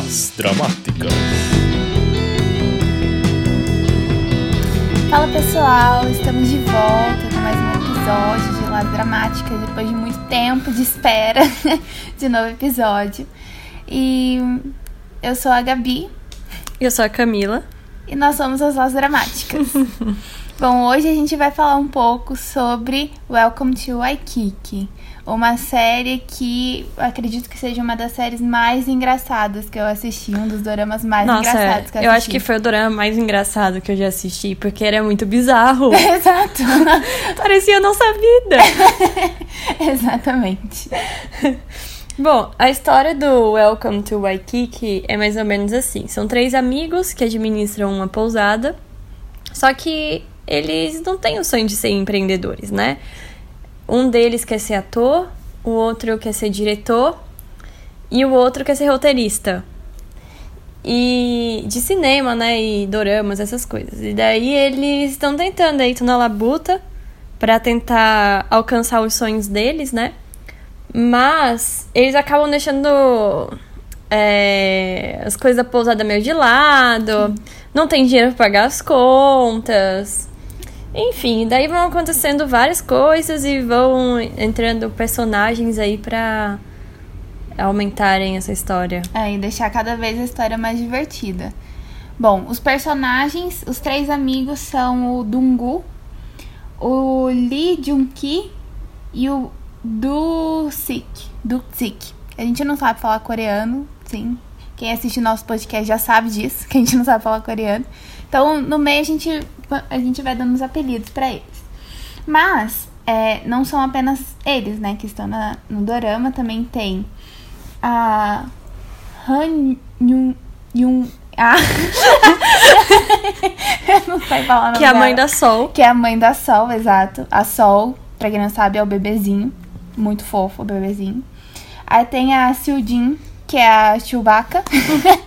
Las Dramáticas. Fala pessoal, estamos de volta com mais um episódio de Las Dramáticas depois de muito tempo de espera de novo episódio. E eu sou a Gabi. Eu sou a Camila. E nós somos as Las Dramáticas. Bom, hoje a gente vai falar um pouco sobre Welcome to Waikiki uma série que acredito que seja uma das séries mais engraçadas que eu assisti, um dos doramas mais Nossa, engraçados que eu assisti. Eu acho que foi o dorama mais engraçado que eu já assisti, porque era muito bizarro. Exato. Parecia a nossa vida. Exatamente. Bom, a história do Welcome to Waikiki é mais ou menos assim. São três amigos que administram uma pousada, só que eles não têm o sonho de ser empreendedores, né? Um deles quer ser ator, o outro quer ser diretor e o outro quer ser roteirista. E de cinema, né, e doramas, essas coisas. E daí eles estão tentando aí, estão na labuta para tentar alcançar os sonhos deles, né? Mas eles acabam deixando é, as coisas da pousada meio de lado, não tem dinheiro para pagar as contas. Enfim, daí vão acontecendo várias coisas e vão entrando personagens aí pra aumentarem essa história. É, e deixar cada vez a história mais divertida. Bom, os personagens, os três amigos são o Dungu, o Lee Jun-ki e o Do-sik. Do-sik. A gente não sabe falar coreano, sim. Quem assiste nosso podcast já sabe disso, que a gente não sabe falar coreano. Então, no meio a gente a gente vai dando os apelidos para eles. Mas é, não são apenas eles, né, que estão na, no dorama, também tem a Han Yun, Yun ah. Eu não sei falar o nome Que é a mãe da Sol. Que é a mãe da Sol, exato. A Sol, pra quem não sabe, é o bebezinho. Muito fofo o bebezinho. Aí tem a Jin, que é a Chewbacca.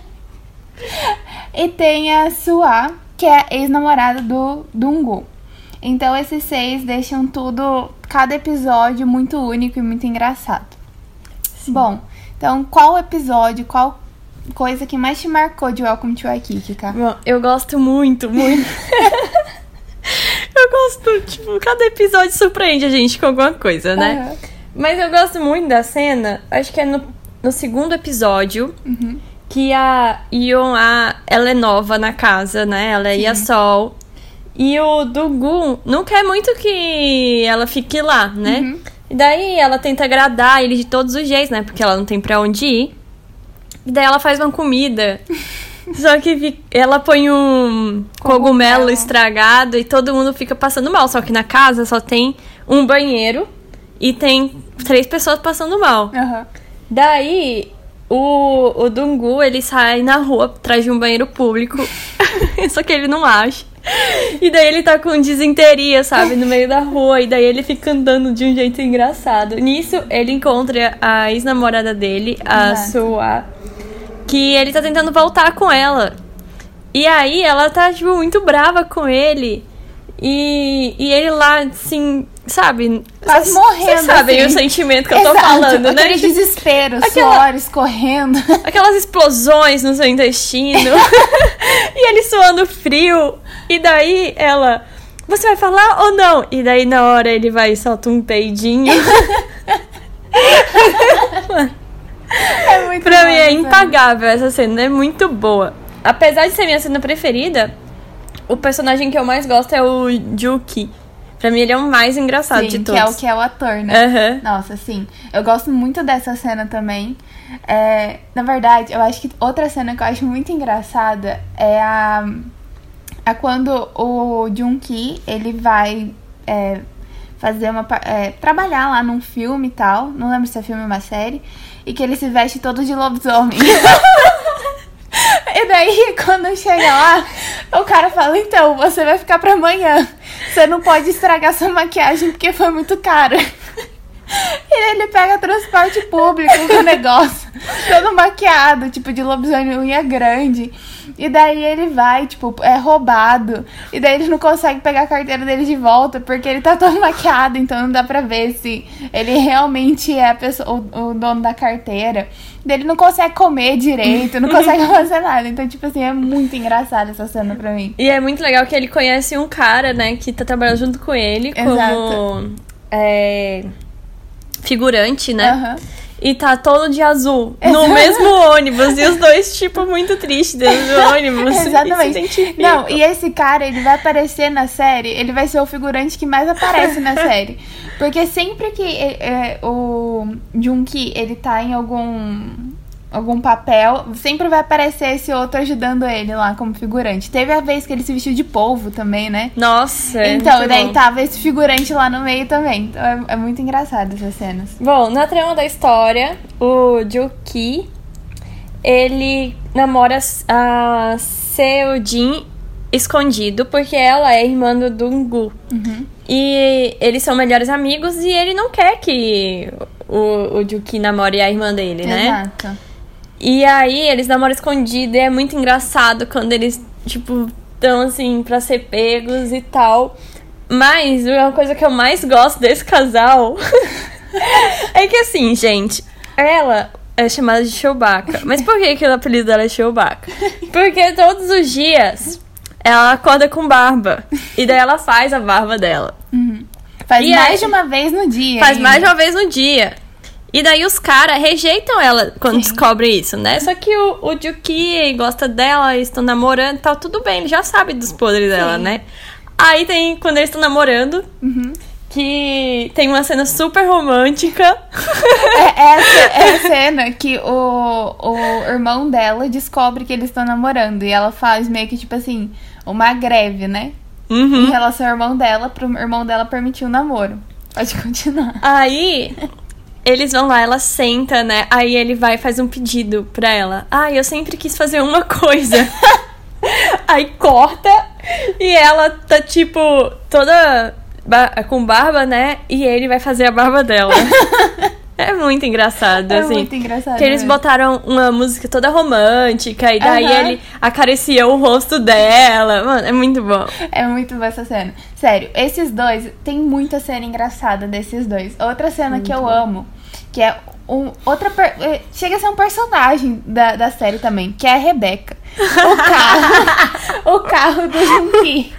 e tem a Sua, que é ex-namorada do Dungu. Então esses seis deixam tudo, cada episódio muito único e muito engraçado. Sim. Bom, então qual episódio, qual coisa que mais te marcou de Welcome to Waikiki, cara? Bom, eu gosto muito, muito. eu gosto, tipo, cada episódio surpreende a gente com alguma coisa, né? Uhum. Mas eu gosto muito da cena, acho que é no, no segundo episódio. Uhum que a Ion, a, ela é nova na casa, né? Ela é a Sol. E o Dugu não quer muito que ela fique lá, né? Uhum. E daí ela tenta agradar ele de todos os jeitos, né? Porque ela não tem pra onde ir. E daí ela faz uma comida. Só que ela põe um cogumelo, cogumelo estragado e todo mundo fica passando mal. Só que na casa só tem um banheiro e tem três pessoas passando mal. Uhum. Daí o, o Dungu, ele sai na rua atrás de um banheiro público. Só que ele não acha. E daí ele tá com desinteria, sabe, no meio da rua. E daí ele fica andando de um jeito engraçado. Nisso, ele encontra a ex-namorada dele, a Sua, que ele tá tentando voltar com ela. E aí ela tá, tipo, muito brava com ele. E, e ele lá, assim, sabe? Quase morrendo. Vocês sabem assim. o sentimento que Exato. eu tô falando, né? Aquele desespero, Aquela... suores correndo. Aquelas explosões no seu intestino. e ele suando frio. E daí ela. Você vai falar ou não? E daí na hora ele vai e solta um peidinho. é muito Pra mim é impagável essa cena, é muito boa. Apesar de ser minha cena preferida, o personagem que eu mais gosto é o Juki. Pra mim, ele é o mais engraçado sim, de todos. que é o que é o ator, né? Uhum. Nossa, sim. Eu gosto muito dessa cena também. É, na verdade, eu acho que outra cena que eu acho muito engraçada é a, a quando o Junki, ele vai é, fazer uma... É, trabalhar lá num filme e tal. Não lembro se é filme ou uma série. E que ele se veste todo de lobisomem. E daí, quando chega lá, o cara fala: Então, você vai ficar pra amanhã. Você não pode estragar sua maquiagem porque foi muito caro. E ele pega transporte público com o negócio, todo maquiado, tipo de lobisomem unha grande. E daí ele vai, tipo, é roubado. E daí ele não consegue pegar a carteira dele de volta porque ele tá todo maquiado, então não dá pra ver se ele realmente é pessoa, o, o dono da carteira. Daí ele não consegue comer direito, não consegue fazer nada. Então, tipo assim, é muito engraçado essa cena pra mim. E é muito legal que ele conhece um cara, né, que tá trabalhando junto com ele Exato. como é, figurante, né? Aham. E tá todo de azul no Exato. mesmo ônibus. E os dois, tipo, muito tristes dentro do ônibus. Exatamente. Não, e esse cara, ele vai aparecer na série, ele vai ser o figurante que mais aparece na série. Porque sempre que é, é, o Junki, ele tá em algum algum papel, sempre vai aparecer esse outro ajudando ele lá como figurante. Teve a vez que ele se vestiu de polvo também, né? Nossa, é então, daí bom. tava esse figurante lá no meio também. Então é, é muito engraçado essas cenas. Bom, na trama da história, o Juki, ele namora a Seojin escondido, porque ela é irmã do Dungu. Uhum. E eles são melhores amigos e ele não quer que o, o Juki namore a irmã dele, né? Exato. E aí eles namoram escondido e é muito engraçado quando eles, tipo, estão assim pra ser pegos e tal. Mas uma coisa que eu mais gosto desse casal é que assim, gente, ela é chamada de Chewbacca. Mas por que, que o apelido dela é Chewbacca? Porque todos os dias ela acorda com barba. E daí ela faz a barba dela. Faz E mais aí- de uma vez no dia. Faz ainda. mais de uma vez no dia. E daí os caras rejeitam ela quando Sim. descobrem isso, né? Só que o, o Juki gosta dela, eles estão namorando e tal, tudo bem, ele já sabe dos podres dela, né? Aí tem quando eles estão namorando, Uhum. que tem uma cena super romântica. É, essa é a cena que o, o irmão dela descobre que eles estão namorando. E ela faz meio que, tipo assim, uma greve, né? Em Uhum. relação ao irmão dela, pro irmão dela permitir o namoro. Pode continuar. Aí eles vão lá, ela senta, né? Aí ele vai e faz um pedido pra ela. Ah, eu sempre quis fazer uma coisa. Aí corta e ela tá tipo toda com barba, né? E ele vai fazer a barba dela. É muito engraçado, É assim. muito engraçado. Que eles mesmo. botaram uma música toda romântica e daí Aham. ele acaricia o rosto dela. Mano, é muito bom. É muito boa essa cena. Sério, esses dois, tem muita cena engraçada desses dois. Outra cena que eu amo, que é um, outra. per- eh, Chega a ser um personagem da, da série também, que é a Rebeca. O carro. o carro do Junki.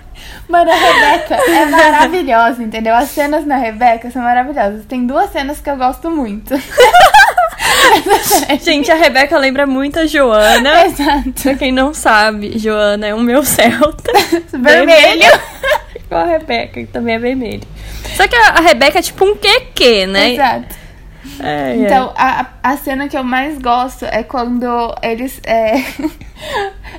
Mano, a Rebeca é maravilhosa, entendeu? As cenas na Rebeca são maravilhosas. Tem duas cenas que eu gosto muito. Gente, a Rebeca lembra muito a Joana. Exato. Pra quem não sabe, Joana é o meu Celta. Vermelho. Igual a Rebeca, que também é vermelho. Só que a, a Rebeca é tipo um QQ, né? Exato. É, é. Então, a, a cena que eu mais gosto é quando eles. É,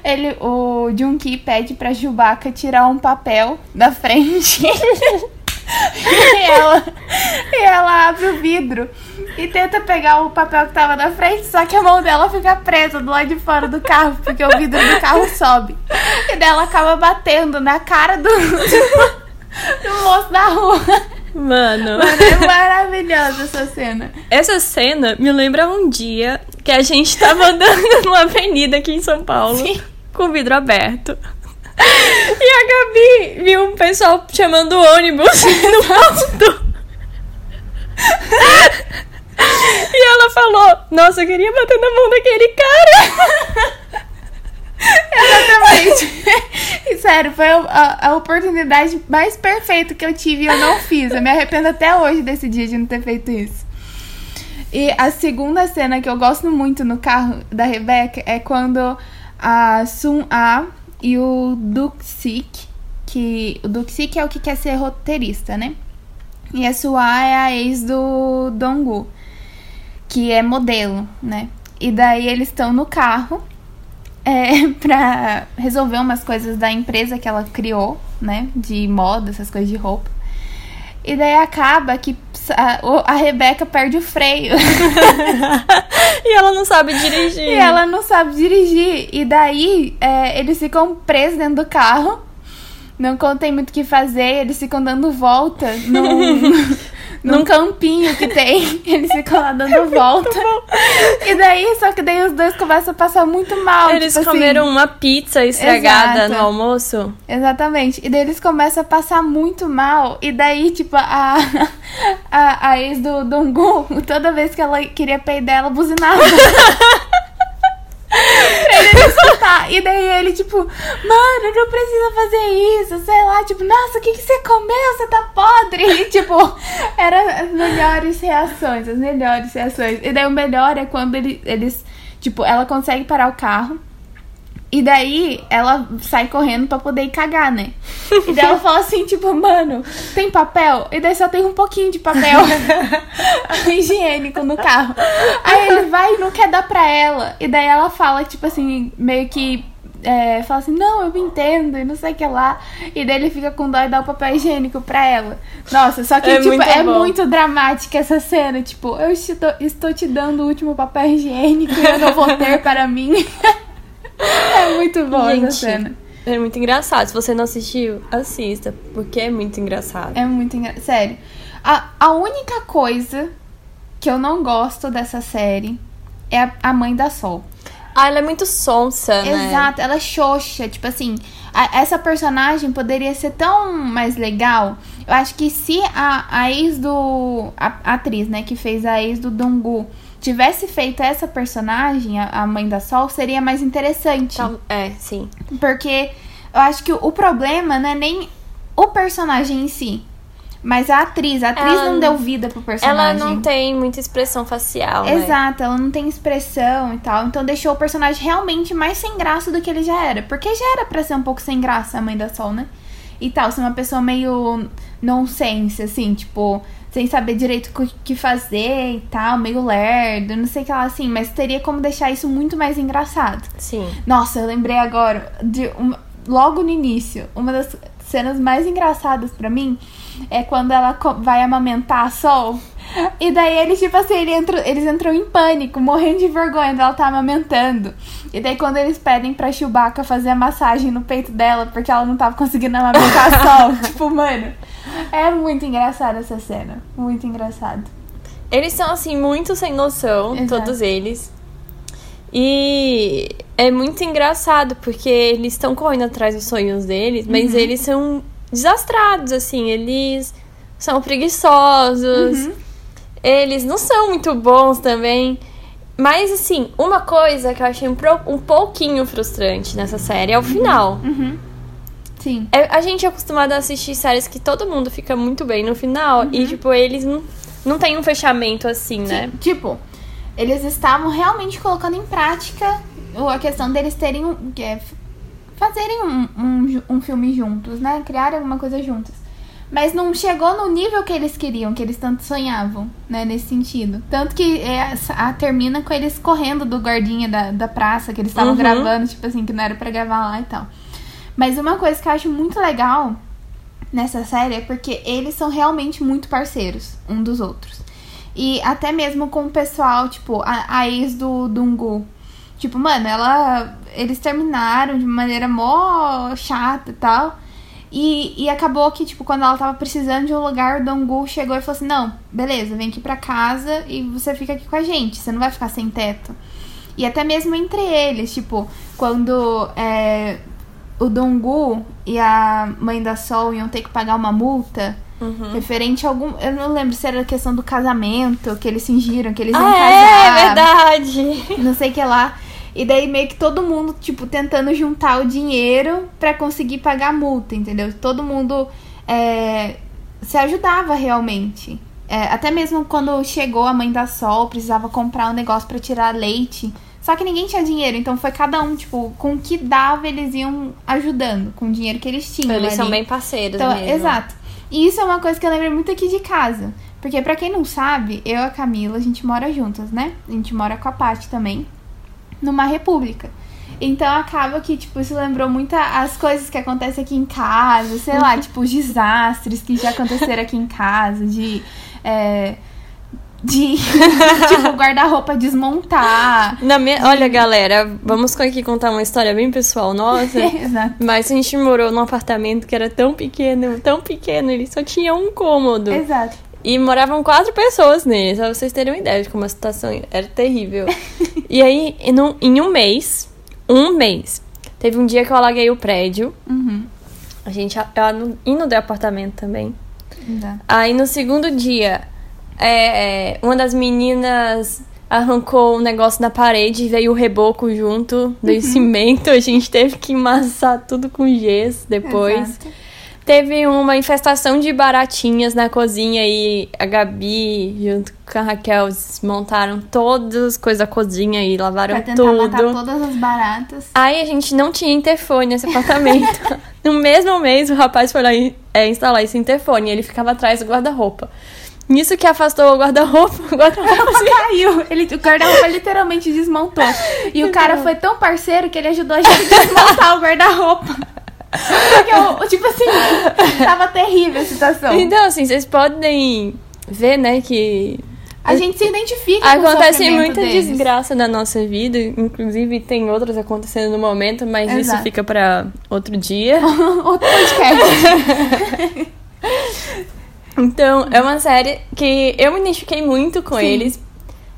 ele, o Junki pede pra Chewbacca tirar um papel da frente. e, ela, e ela abre o vidro e tenta pegar o papel que tava na frente, só que a mão dela fica presa do lado de fora do carro, porque o vidro do carro sobe. E daí ela acaba batendo na cara do, do, do moço da rua. Mano, Mano, é maravilhosa essa cena. essa cena me lembra um dia que a gente tava andando numa avenida aqui em São Paulo Sim. com o vidro aberto. E a Gabi viu um pessoal chamando o ônibus no ponto. E ela falou: Nossa, eu queria bater na mão daquele cara. Exatamente. E, sério, foi a, a- a oportunidade mais perfeita que eu tive e eu não fiz. Eu me arrependo até hoje desse dia de não ter feito isso. E a segunda cena que eu gosto muito no carro da Rebeca é quando a Sun A e o Duxik, que o Duxik é o que quer ser roteirista, né? E a Sua é a ex do Donggu, que é modelo, né? E daí eles estão no carro é, pra resolver umas coisas da empresa que ela criou, né? De moda, essas coisas de roupa. E daí acaba que a, a Rebeca perde o freio. E ela não sabe dirigir. e ela não sabe dirigir. E daí é, eles ficam presos dentro do carro. Não tem muito o que fazer. Eles ficam dando volta num, num campinho que tem. Eles ficam lá dando volta. E daí, só que daí os dois começam a passar muito mal. Eles tipo comeram assim. uma pizza estragada Exato. no almoço. Exatamente. E daí eles começam a passar muito mal. E daí, tipo, a, a, a ex do Dongu, toda vez que ela queria peidar, ela buzinava. E daí ele, tipo, mano, não precisa fazer isso. Sei lá, tipo, nossa, o que, que você comeu? Você tá podre. E, tipo, eram as melhores reações, as melhores reações. E daí o melhor é quando ele, eles, tipo, ela consegue parar o carro. E daí ela sai correndo pra poder ir cagar, né? E daí ela fala assim, tipo, mano, tem papel? E daí só tem um pouquinho de papel higiênico no carro. Aí ele vai e não quer dar pra ela. E daí ela fala, tipo assim, meio que. É, fala assim, não, eu me entendo, e não sei o que lá. E daí ele fica com dó e dá o papel higiênico pra ela. Nossa, só que, É tipo, muito é bom. muito dramática essa cena. Tipo, eu estou, estou te dando o último papel higiênico e eu não vou ter para mim. é muito bom essa Gente, cena. É muito engraçado. Se você não assistiu, assista, porque é muito engraçado. É muito engraçado. Sério. A, a única coisa que eu não gosto dessa série é a, a mãe da Sol. Ah, ela é muito sonsa, né? Exato, ela é xoxa. Tipo assim, a- essa personagem poderia ser tão mais legal. Eu acho que se a, a ex do. A, atriz, né, que fez a ex do Dongu tivesse feito essa personagem, a, a mãe da Sol, seria mais interessante. É, sim. Porque eu acho que o, o problema não é nem o personagem em si. Mas a atriz. A atriz Ela- não deu vida pro personagem. Ela não tem muita expressão facial, né? Exato, ela não tem expressão e tal. Então deixou o personagem realmente mais sem graça do que ele já era. Porque já era pra ser um pouco sem graça a mãe da Sol, né? E tal, ser uma pessoa meio nonsense, assim, tipo, sem saber direito o que fazer e tal, meio lerdo, não sei o que lá assim. Mas teria como deixar isso muito mais engraçado. Sim. Nossa, eu lembrei agora de uma- logo no início, uma das cenas mais engraçadas pra mim é quando ela vai amamentar a Sol. E daí eles, tipo assim, ele entrou- eles entram em pânico, morrendo de vergonha dela tá amamentando. E daí quando eles pedem pra Chewbacca fazer a massagem no peito dela, porque ela não tava conseguindo amamentar a Sol. tipo, mano, é muito engraçada essa cena. Muito engraçado. Eles são, assim, muito sem noção, Exato. todos eles. E é muito engraçado, porque eles estão correndo atrás dos sonhos deles, mas Uhum. eles são desastrados, assim, eles são preguiçosos, Uhum. eles não são muito bons também. Mas, assim, uma coisa que eu achei um, um pouquinho frustrante nessa série é o final. Uhum. Sim. É, a gente é acostumado a assistir séries que todo mundo fica muito bem no final Uhum. e, tipo, eles não, não tem um fechamento assim, né? Tipo, eles estavam realmente colocando em prática a questão deles terem um, é, fazerem um, um, um filme juntos, né? Criarem alguma coisa juntos. Mas não chegou no nível que eles queriam, que eles tanto sonhavam, né? Nesse sentido. Tanto que é, a, termina com eles correndo do guardinha da, da praça, que eles estavam Uhum. gravando, tipo assim, que não era pra gravar lá e tal. Mas uma coisa que eu acho muito legal nessa série é porque eles são realmente muito parceiros um dos outros. E até mesmo com o pessoal, tipo, a, a ex do Dungu. Tipo, mano, ela. Eles terminaram de maneira mó chata e tal. E, e acabou que, tipo, quando ela tava precisando de um lugar, o Dungu chegou e falou assim: Não, beleza, vem aqui pra casa e você fica aqui com a gente, você não vai ficar sem teto. E até mesmo entre eles, tipo, quando é, o Dongu e a mãe da Sol iam ter que pagar uma multa Uhum. referente a algum. Eu não lembro se era a questão do casamento, que eles fingiram que eles iam Ah, casar. é verdade! Não sei o que lá. E daí meio que todo mundo, tipo, tentando juntar o dinheiro pra conseguir pagar a multa, entendeu? Todo mundo é, se ajudava realmente. É, até mesmo quando chegou a mãe da Sol, precisava comprar um negócio pra tirar leite. Só que ninguém tinha dinheiro, então foi cada um, tipo, com o que dava eles iam ajudando, com o dinheiro que eles tinham. Eles são ali. bem parceiros Então, mesmo. exato. E isso é uma coisa que eu lembro muito aqui de casa. Porque pra quem não sabe, eu e a Camila, a gente mora juntas, né? A gente mora com a Paty também, numa república. Então acaba que, tipo, isso lembrou muito as coisas que acontecem aqui em casa, sei lá, tipo, os desastres que já aconteceram aqui em casa, de. é, de, tipo, guarda-roupa desmontar. Na minha... Olha, galera, vamos aqui contar uma história bem pessoal nossa. Exato. Mas a gente morou num apartamento que era tão pequeno, tão pequeno, ele só tinha um cômodo. Exato. E moravam quatro pessoas nele, só vocês terem uma ideia de como a situação era terrível. e aí, em um, em um mês, um mês, teve um dia que eu alaguei o prédio. Uhum. A gente eu indo do apartamento também. Exato. Aí no segundo dia, é, é, uma das meninas arrancou um negócio na parede e veio o reboco junto, veio cimento, a gente teve que amassar tudo com gesso depois. Exato. Teve uma infestação de baratinhas na cozinha e a Gabi, junto com a Raquel, desmontaram todas as coisas da cozinha e lavaram Pra tentar tudo. matar todas as baratas. Aí a gente não tinha interfone nesse apartamento. no mesmo mês, o rapaz foi lá é, instalar esse interfone e ele ficava atrás do guarda-roupa. Nisso que afastou o guarda-roupa, o guarda-roupa assim, Caiu. Ele, o guarda-roupa literalmente desmontou. E o cara foi tão parceiro que ele ajudou a gente a desmontar o guarda-roupa. Porque, eu, tipo assim, tava terrível a situação. Então, assim, vocês podem ver, né, que A gente se identifica com o acontece muita deles. desgraça na nossa vida. Inclusive, tem outras acontecendo no momento, mas isso Exato. fica pra outro dia. Outro podcast. Então, é uma série que eu me identifiquei muito com Sim. eles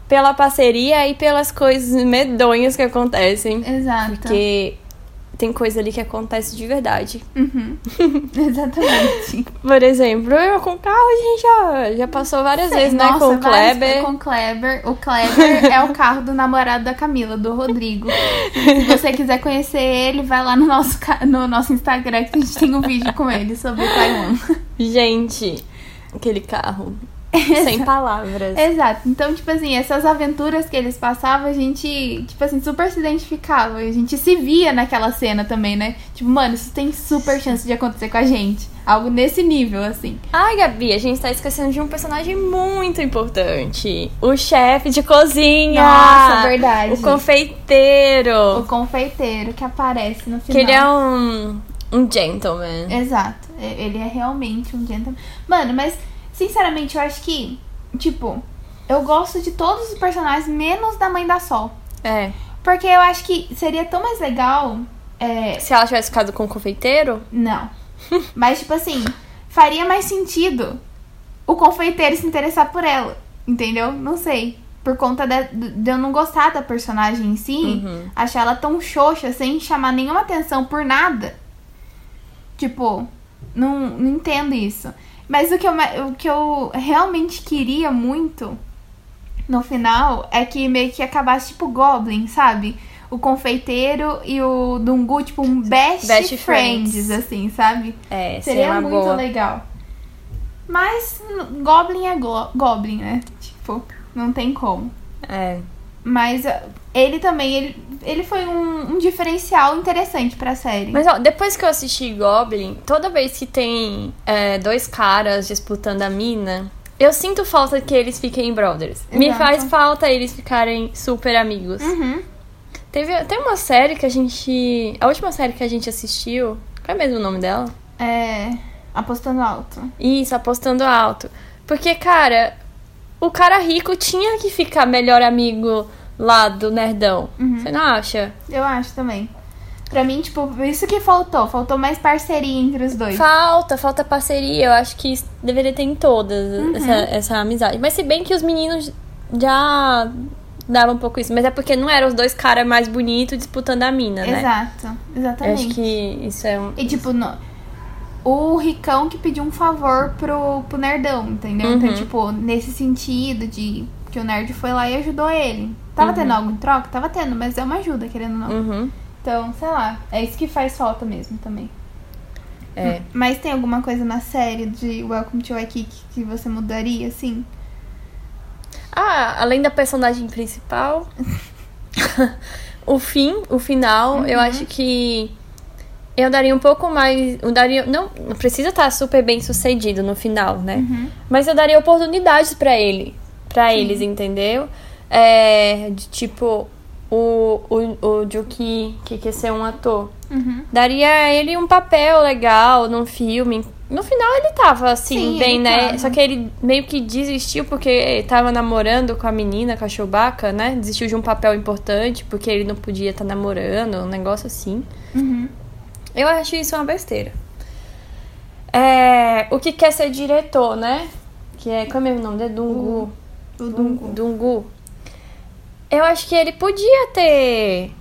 pela parceria e pelas coisas medonhas que acontecem. Exato. Porque tem coisa ali que acontece de verdade. Uhum. Exatamente. Por exemplo, eu com o carro a gente já, já passou várias vezes, né? Nossa, Com o Kleber. Com o Kleber. O Kleber é o carro do namorado da Camila, do Rodrigo. Se você quiser conhecer ele, vai lá no nosso, no nosso Instagram que a gente tem um vídeo com ele sobre Taiwan. Gente, aquele carro. Sem palavras. Exato. Então, tipo assim, essas aventuras que eles passavam, a gente, tipo assim, super se identificava. A gente se via naquela cena também, né? Tipo, mano, isso tem super chance de acontecer com a gente. Algo nesse nível, assim. Ai, Gabi, a gente tá esquecendo de um personagem muito importante. O chefe de cozinha. Nossa, verdade. O confeiteiro. O confeiteiro que aparece no final. Que ele é um, um gentleman. Exato. E- Ele é realmente um gentleman. Mano, mas, sinceramente, eu acho que, tipo, eu gosto de todos os personagens, menos da Mãe da Sol. É. Porque eu acho que seria tão mais legal. É, Se ela tivesse ficado com o confeiteiro, Não. Mas, tipo assim, faria mais sentido o confeiteiro se interessar por ela. Entendeu? Não sei. Por conta de, de eu não gostar da personagem em si, Uhum. achar ela tão xoxa, sem chamar nenhuma atenção por nada. Tipo, não, não entendo isso. Mas o que, eu, o que eu realmente queria muito no final é que meio que acabasse tipo Goblin, sabe? O confeiteiro e o Dungu, tipo, um best, Best friends, friends. assim, sabe? é, Seria muito boa. legal. Mas n- Goblin é go Goblin, né? Tipo, não tem como. É. Mas uh, ele também, ele, ele foi um, um diferencial interessante pra série. Mas ó, depois que eu assisti Goblin, toda vez que tem é, dois caras disputando a mina, eu sinto falta que eles fiquem brothers. Me Exato. faz falta eles ficarem super amigos. Uhum. Teve até uma série que a gente. A última série que a gente assistiu. Qual é mesmo o nome dela? É. Apostando alto. Isso, apostando alto. Porque, cara, o cara rico tinha que ficar melhor amigo lá do nerdão. Uhum. Você não acha? Eu acho também. Pra mim, tipo, isso que faltou. Faltou mais parceria entre os dois. Falta, falta parceria. Eu acho que deveria ter em todas Uhum. essa, essa amizade. Mas se bem que os meninos já davam um pouco isso. Mas é porque não eram os dois caras mais bonitos disputando a mina, né? Exato. Eu Exatamente. acho que isso é um. E tipo, no- o ricão que pediu um favor pro, pro nerdão, entendeu? Então, Uhum. tipo, nesse sentido de que o nerd foi lá e ajudou ele. Tava tendo algo em troca? Tava tendo, mas é uma ajuda, querendo ou não. Uhum. Então, sei lá, é isso que faz falta mesmo também. É. Mas tem alguma coisa na série de Welcome to Waikiki que você mudaria, assim? Ah, além da personagem principal, o fim, o final, eu acho que eu daria um pouco mais, eu daria, não, não precisa estar super bem sucedido no final, né? Mas eu daria oportunidades pra ele, para eles, entendeu? É, de tipo o o, o Juki, que quer ser um ator, Uhum. daria a ele um papel legal num filme. No final ele tava assim, Sim, bem, né? tava. Só que ele meio que desistiu porque tava namorando com a menina, com a Chewbacca, né? Desistiu de um papel importante porque ele não podia estar namorando, um negócio assim. Uhum. Eu acho isso uma besteira. É, o que quer ser diretor, né? que é. Como é o nome dele? Dungu. O Dungu. Dungu. Eu acho que ele podia ter.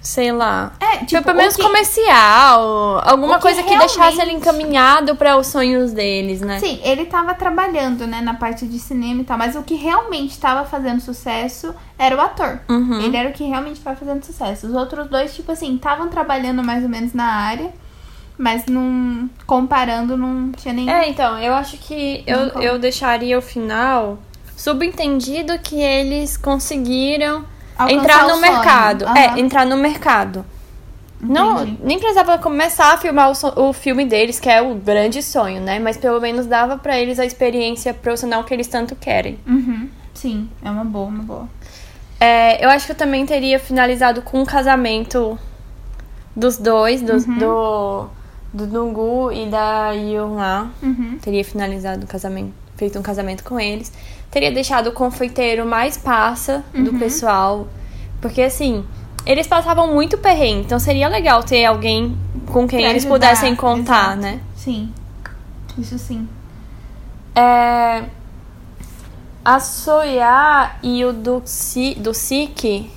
Sei lá. É, tipo, pelo menos que- comercial. Alguma que coisa que deixasse ele realmente- encaminhado para os sonhos deles, né? Sim, ele tava trabalhando, né, na parte de cinema e tal, mas o que realmente tava fazendo sucesso era o ator. Uhum. Ele era o que realmente tava fazendo sucesso. Os outros dois, tipo assim, estavam trabalhando mais ou menos na área, mas não. Comparando, não tinha nem. É, então, eu acho que eu, como. eu deixaria o final subentendido que eles conseguiram Alcançar entrar o no mercado. Aham. É, entrar no mercado. Não, nem precisava começar a filmar o, so- o filme deles, que é o grande sonho, né? Mas pelo menos dava pra eles a experiência profissional que eles tanto querem. Uhum. Sim, é uma boa, uma boa. É, eu acho que eu também teria finalizado com um casamento dos dois, dos- Uhum. do, do Dungu e da Yun lá. Uhum. Teria finalizado o casamento, feito um casamento com eles. Teria deixado o confeiteiro mais passa do Uhum. pessoal. Porque assim, eles passavam muito perrengue, então seria legal ter alguém com quem Pra eles ajudar, pudessem contar, exato. né? Sim. Isso sim. É, a Soya e o do, Si, do Sik,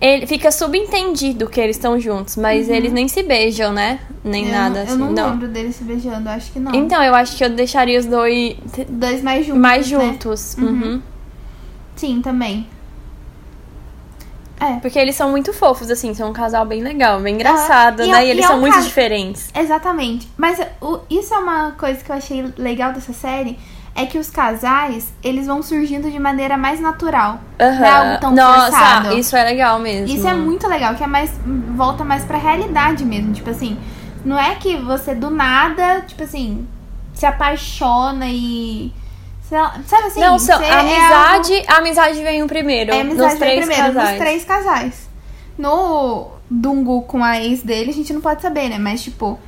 ele fica subentendido que eles estão juntos, mas eles nem se beijam, né? Nem Uhum. eu nada assim. Eu não, não. lembro deles se beijando, acho que não. Então, eu acho que eu deixaria os dois Dois mais juntos. mais né? juntos. Uhum. Sim, também. É. Porque eles são muito fofos, assim, são um casal bem legal, bem engraçado, E né? é- E eles e é são um muito diferentes. Exatamente. Mas o- isso é uma coisa que eu achei legal dessa série. É que os casais, eles vão surgindo de maneira mais natural. Não é algo tão Nossa, forçado. isso é legal mesmo. Isso é muito legal, que é mais. volta mais pra realidade mesmo. Tipo assim, não é que você do nada, tipo assim, se apaixona e. Sabe assim? Não, são, a é amizade, a amizade vem o primeiro. algo- é amizade nos três primeiro, casais. nos três casais. No Dungu com a ex dele, a gente não pode saber, né? Mas, tipo,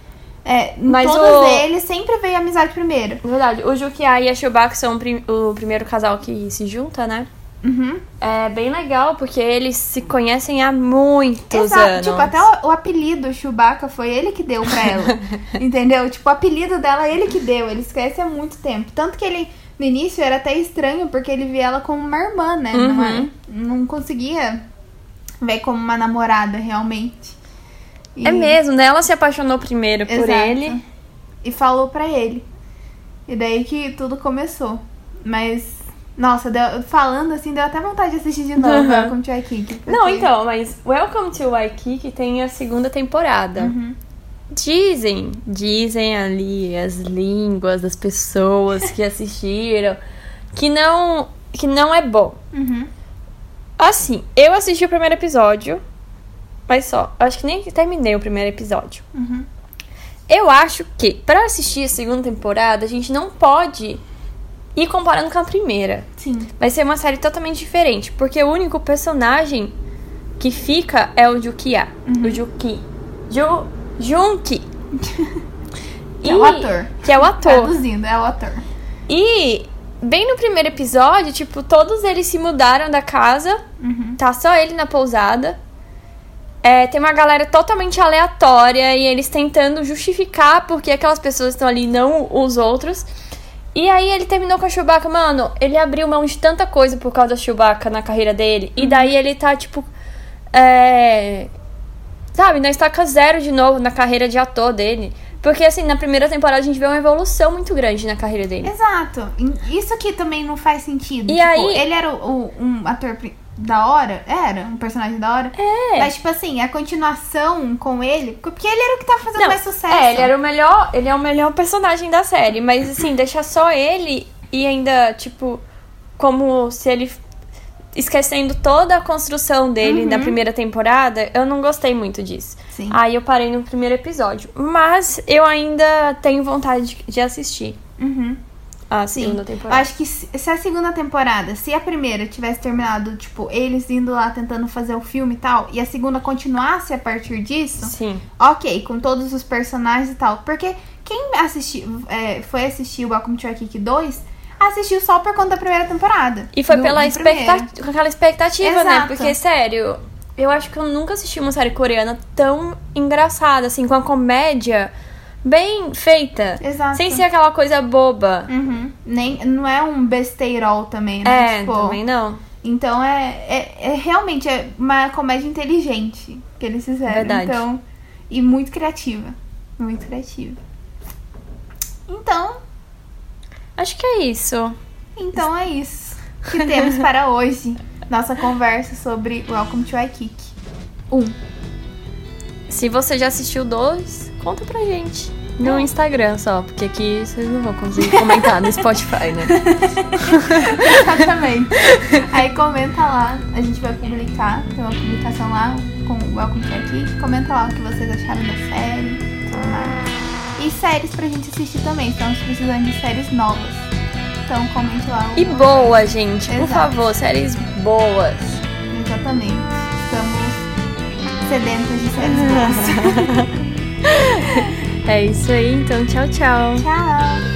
é, Mas todos o- eles sempre veio a amizade primeiro. Verdade, o Jukia e a Chewbacca são o prim- o primeiro casal que se junta, né? Uhum. É bem legal, porque eles se conhecem há muitos Exato. anos. Tipo, até o, o apelido Chewbacca foi ele que deu pra ela. entendeu? Tipo, o apelido dela ele que deu. Eles conhecem há muito tempo. Tanto que ele, no início, era até estranho, porque ele via ela como uma irmã, né? Não, Uhum. era- não conseguia ver como uma namorada, realmente. E- É mesmo, né? Ela se apaixonou primeiro por Exato. ele. E falou pra ele. E daí que tudo começou. Mas, nossa, deu- falando assim, deu até vontade de assistir de novo Uhum. Welcome to Waikiki. porque- Não, então, mas Welcome to Waikiki tem a segunda temporada. Uhum. Dizem, dizem ali as línguas das pessoas que assistiram que não que não é bom. Uhum. Assim, eu assisti o primeiro episódio, mas só. Acho que nem terminei o primeiro episódio. Uhum. Eu acho que pra assistir a segunda temporada, a gente não pode ir comparando com a primeira. Sim. Vai ser uma série totalmente diferente, porque o único personagem que fica é o Jukia. Uhum. O Juki. Ju, Junki. Que é o ator. Que é o ator. Traduzindo, é o ator. E bem no primeiro episódio, tipo, todos eles se mudaram da casa. Uhum. Tá só ele na pousada. É, tem uma galera totalmente aleatória e eles tentando justificar porque aquelas pessoas estão ali, não os outros. E aí ele terminou com a Chewbacca, mano, ele abriu mão de tanta coisa por causa da Chewbacca na carreira dele. E daí ele tá, tipo, é... Sabe, na estaca zero de novo na carreira de ator dele. Porque, assim, na primeira temporada a gente vê uma evolução muito grande na carreira dele. Exato. Isso aqui também não faz sentido. E Tipo, aí- Ele era o- o- um ator da hora? Era? Um personagem da hora? É. Mas, tipo assim, a continuação com ele... Porque ele era o que tava fazendo Não, mais sucesso. É, ele era o melhor, ele é o melhor personagem da série, mas assim, deixar só ele e ainda, tipo, como se ele esquecendo toda a construção dele na primeira temporada, eu não gostei muito disso. Sim. Aí eu parei no primeiro episódio, mas eu ainda tenho vontade de, de assistir Uhum. A Sim. segunda Eu temporada. acho que se se a segunda temporada, se a primeira tivesse terminado, tipo, eles indo lá tentando fazer o filme e tal, e a segunda continuasse a partir disso, Sim. ok, com todos os personagens e tal. Porque quem assistiu, é, foi assistir o Welcome to Waikiki 2, assistiu só por conta da primeira temporada. E foi Do- pela do expectativa, com aquela expectativa, né? Exato. Porque, sério, eu acho que eu nunca assisti uma série coreana tão engraçada, assim, com a comédia bem feita. Exato. Sem ser aquela coisa boba. Uhum. Nem, não é um besteirol também, né? É, Tipo, também não. Então é, é, é realmente é uma comédia inteligente que eles fizeram. Verdade. Então, e muito criativa. Muito criativa. Então, Acho que é isso. então é isso que temos para hoje. Nossa conversa sobre Welcome to Waikiki. Um. Se você já assistiu dois, conta pra gente. No É. Instagram só, porque aqui vocês não vão conseguir comentar no Spotify, né? Exatamente. Aí comenta lá, a gente vai publicar, tem uma publicação lá com o Welcome to Waikiki. Comenta lá o que vocês acharam da série e tudo mais. E séries pra gente assistir também, estamos precisando de séries novas. Então comente lá. o- E boa, gente. Por Exato. favor, séries boas. Exatamente. Estamos sedentos de séries boas. É isso aí, então tchau, tchau. Tchau!